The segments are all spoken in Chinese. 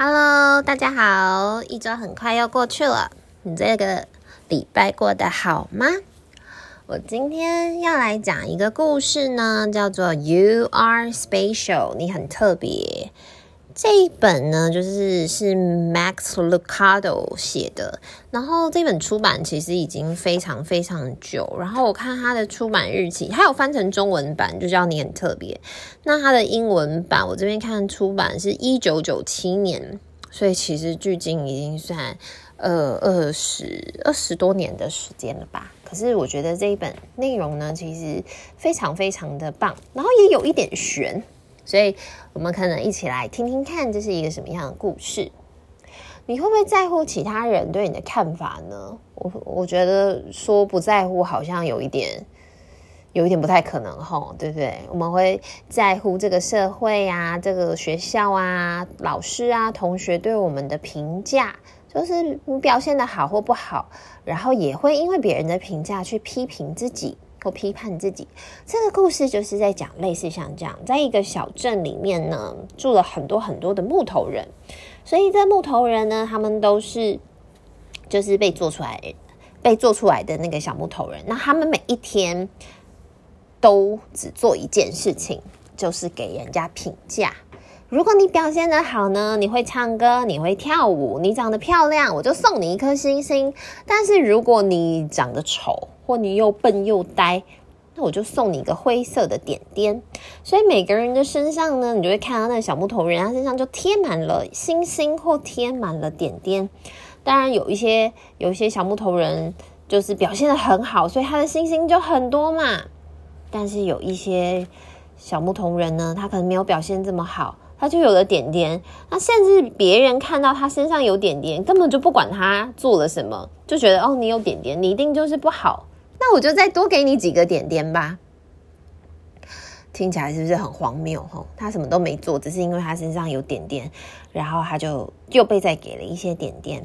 Hello，大家好！一周很快要过去了，你这个礼拜过得好吗？我今天要来讲一个故事呢，叫做 You Are Special，你很特别。这一本呢，就是是 Max Lucado 写的，然后这本出版其实已经非常非常久，然后我看它的出版日期，它有翻成中文版，就叫你很特别。那它的英文版，我这边看出版是一九九七年，所以其实距今已经算呃二十二十多年的时间了吧。可是我觉得这一本内容呢，其实非常非常的棒，然后也有一点玄。所以，我们可能一起来听听看，这是一个什么样的故事？你会不会在乎其他人对你的看法呢？我我觉得说不在乎，好像有一点，有一点不太可能吼，对不对？我们会在乎这个社会啊，这个学校啊，老师啊，同学对我们的评价，就是你表现的好或不好，然后也会因为别人的评价去批评自己。或批判自己，这个故事就是在讲类似像这样，在一个小镇里面呢，住了很多很多的木头人，所以这木头人呢，他们都是就是被做出来、被做出来的那个小木头人。那他们每一天都只做一件事情，就是给人家评价。如果你表现得好呢，你会唱歌，你会跳舞，你长得漂亮，我就送你一颗星星。但是如果你长得丑，或你又笨又呆，那我就送你一个灰色的点点。所以每个人的身上呢，你就会看到那个小木头人，他身上就贴满了星星或贴满了点点。当然有一些有一些小木头人就是表现得很好，所以他的星星就很多嘛。但是有一些小木头人呢，他可能没有表现这么好。他就有了点点，那甚至别人看到他身上有点点，根本就不管他做了什么，就觉得哦，你有点点，你一定就是不好。那我就再多给你几个点点吧。听起来是不是很荒谬？吼，他什么都没做，只是因为他身上有点点，然后他就又被再给了一些点点。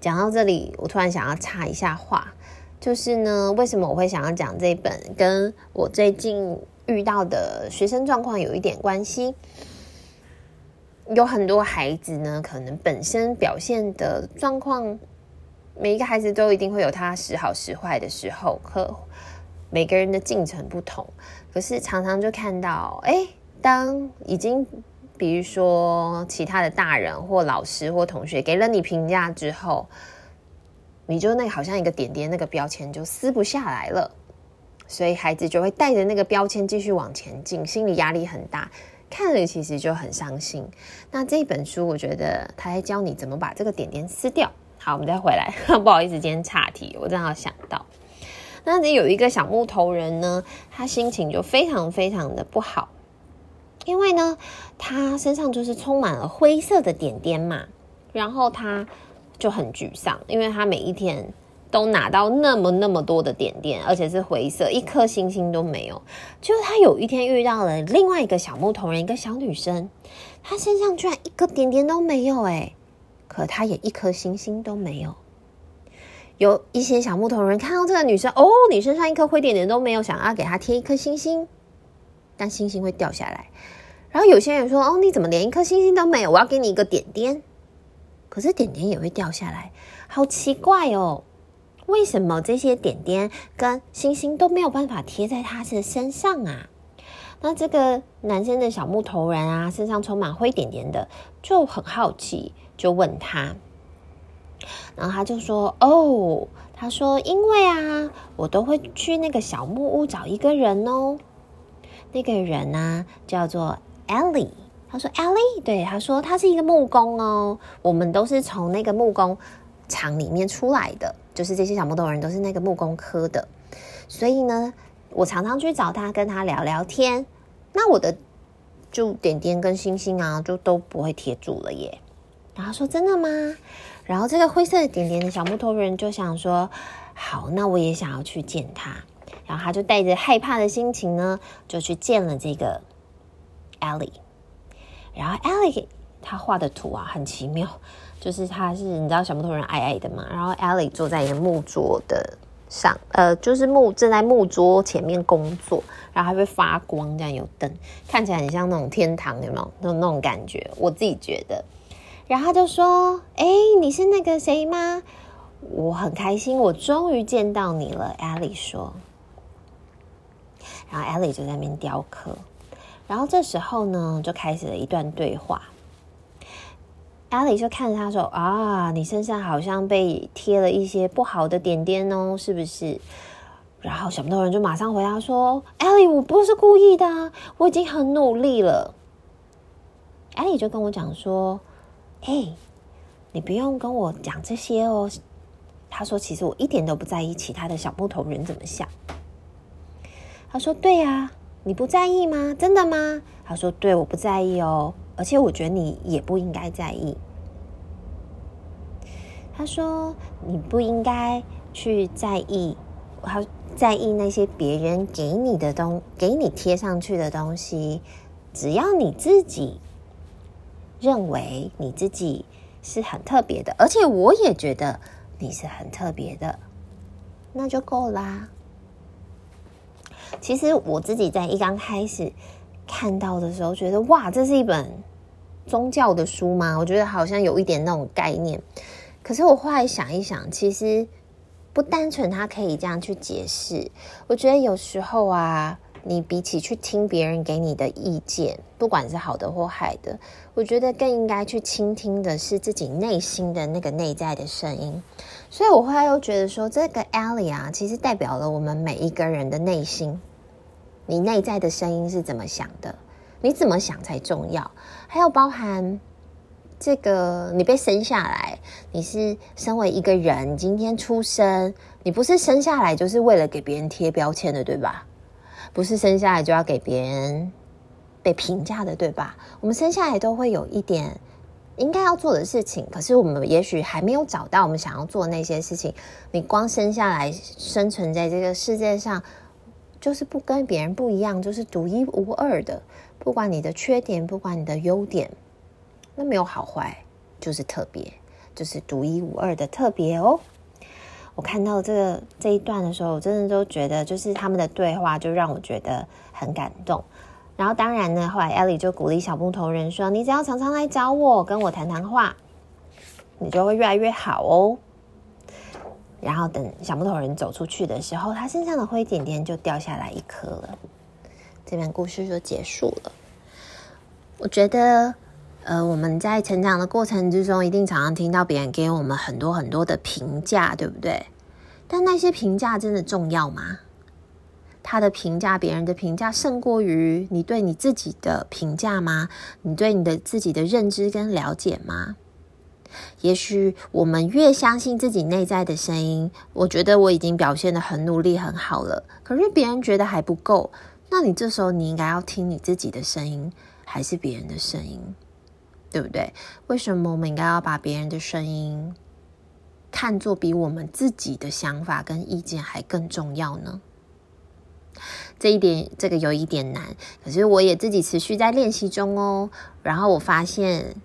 讲到这里，我突然想要插一下话，就是呢，为什么我会想要讲这本，跟我最近遇到的学生状况有一点关系。有很多孩子呢，可能本身表现的状况，每一个孩子都一定会有他时好时坏的时候，可每个人的进程不同。可是常常就看到，哎，当已经比如说其他的大人或老师或同学给了你评价之后，你就那好像一个点点那个标签就撕不下来了，所以孩子就会带着那个标签继续往前进，心理压力很大。看了其实就很伤心。那这本书，我觉得他在教你怎么把这个点点撕掉。好，我们再回来。不好意思，今天岔题，我正好想到，那里有一个小木头人呢，他心情就非常非常的不好，因为呢，他身上就是充满了灰色的点点嘛，然后他就很沮丧，因为他每一天。都拿到那么那么多的点点，而且是灰色，一颗星星都没有。就他有一天遇到了另外一个小木头人，一个小女生，她身上居然一个点点都没有诶，可她也一颗星星都没有。有一些小木头人看到这个女生，哦，你身上一颗灰点点都没有，想要给她贴一颗星星，但星星会掉下来。然后有些人说，哦，你怎么连一颗星星都没有？我要给你一个点点，可是点点也会掉下来，好奇怪哦。为什么这些点点跟星星都没有办法贴在他的身上啊？那这个男生的小木头人啊，身上充满灰点点的，就很好奇，就问他。然后他就说：“哦，他说因为啊，我都会去那个小木屋找一个人哦。那个人呢，叫做 Ellie。他说 Ellie，对，他说他是一个木工哦。我们都是从那个木工厂里面出来的。”就是这些小木头人都是那个木工科的，所以呢，我常常去找他，跟他聊聊天。那我的就点点跟星星啊，就都不会贴住了耶。然后说真的吗？然后这个灰色的点点的小木头人就想说，好，那我也想要去见他。然后他就带着害怕的心情呢，就去见了这个 Ellie。然后 Ellie 他画的图啊，很奇妙。就是他是你知道小木头人矮矮的嘛，然后 Ellie 坐在一个木桌的上，呃，就是木正在木桌前面工作，然后还会发光，这样有灯，看起来很像那种天堂，有没有？那种那种感觉，我自己觉得。然后他就说：“哎，你是那个谁吗？我很开心，我终于见到你了。” Ellie 说。然后 Ali 就在那边雕刻。然后这时候呢，就开始了一段对话。Ellie 就看着他说：“啊，你身上好像被贴了一些不好的点点哦，是不是？”然后小木头人就马上回答说阿里我不是故意的，我已经很努力了。”阿里就跟我讲说：“哎，你不用跟我讲这些哦。”他说：“其实我一点都不在意其他的小木头人怎么想。”他说：“对呀，你不在意吗？真的吗？”他说：“对，我不在意哦，而且我觉得你也不应该在意。”他说：“你不应该去在意。”他。在意那些别人给你的东，给你贴上去的东西，只要你自己认为你自己是很特别的，而且我也觉得你是很特别的，那就够啦。其实我自己在一刚开始看到的时候，觉得哇，这是一本宗教的书吗？我觉得好像有一点那种概念。可是我后来想一想，其实。不单纯，他可以这样去解释。我觉得有时候啊，你比起去听别人给你的意见，不管是好的或坏的，我觉得更应该去倾听的是自己内心的那个内在的声音。所以我后来又觉得说，这个 Ellie 啊，其实代表了我们每一个人的内心。你内在的声音是怎么想的？你怎么想才重要？还有包含。这个你被生下来，你是身为一个人，今天出生，你不是生下来就是为了给别人贴标签的，对吧？不是生下来就要给别人被评价的，对吧？我们生下来都会有一点应该要做的事情，可是我们也许还没有找到我们想要做那些事情。你光生下来生存在这个世界上，就是不跟别人不一样，就是独一无二的。不管你的缺点，不管你的优点。那没有好坏，就是特别，就是独一无二的特别哦。我看到这个这一段的时候，我真的都觉得，就是他们的对话就让我觉得很感动。然后当然呢，后来 Ellie 就鼓励小木头人说：“你只要常常来找我，跟我谈谈话，你就会越来越好哦。”然后等小木头人走出去的时候，他身上的灰点点就掉下来一颗了。这篇故事就结束了。我觉得。呃，我们在成长的过程之中，一定常常听到别人给我们很多很多的评价，对不对？但那些评价真的重要吗？他的评价，别人的评价，胜过于你对你自己的评价吗？你对你的自己的认知跟了解吗？也许我们越相信自己内在的声音，我觉得我已经表现得很努力、很好了。可是别人觉得还不够，那你这时候你应该要听你自己的声音，还是别人的声音？对不对？为什么我们应该要把别人的声音看作比我们自己的想法跟意见还更重要呢？这一点，这个有一点难，可是我也自己持续在练习中哦。然后我发现，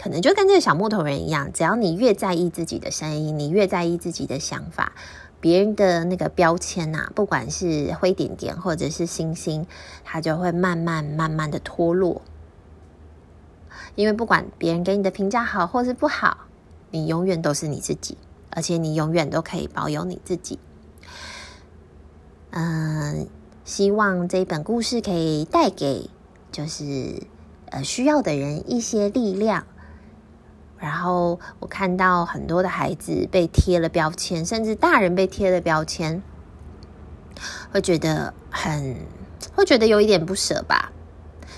可能就跟这个小木头人一样，只要你越在意自己的声音，你越在意自己的想法，别人的那个标签呐，不管是灰点点或者是星星，它就会慢慢慢慢的脱落。因为不管别人给你的评价好或是不好，你永远都是你自己，而且你永远都可以保有你自己。嗯，希望这本故事可以带给就是呃需要的人一些力量。然后我看到很多的孩子被贴了标签，甚至大人被贴了标签，会觉得很会觉得有一点不舍吧。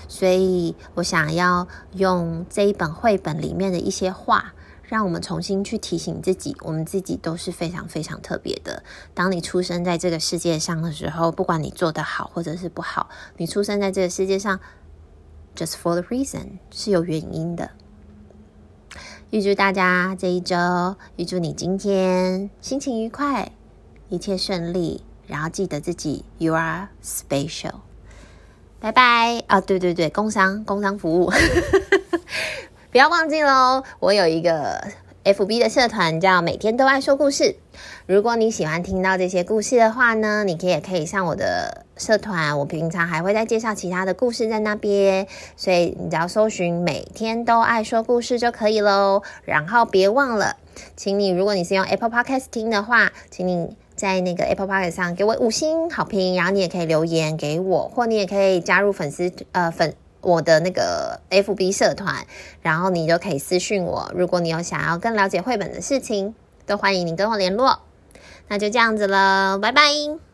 所以我想要用这一本绘本里面的一些话，让我们重新去提醒自己，我们自己都是非常非常特别的。当你出生在这个世界上的时候，不管你做得好或者是不好，你出生在这个世界上，just for the reason 是有原因的。预祝大家这一周，预祝你今天心情愉快，一切顺利，然后记得自己，you are special。拜拜啊！对对对，工商工商服务，不要忘记喽！我有一个 FB 的社团叫每天都爱说故事。如果你喜欢听到这些故事的话呢，你可以也可以上我的社团。我平常还会再介绍其他的故事在那边，所以你只要搜寻每天都爱说故事就可以喽。然后别忘了，请你如果你是用 Apple Podcast 听的话，请你在那个 Apple Podcast 上给我五星好评，然后你也可以留言给我，或你也可以加入粉丝呃粉。我的那个 FB 社团，然后你就可以私讯我。如果你有想要更了解绘本的事情，都欢迎你跟我联络。那就这样子了，拜拜。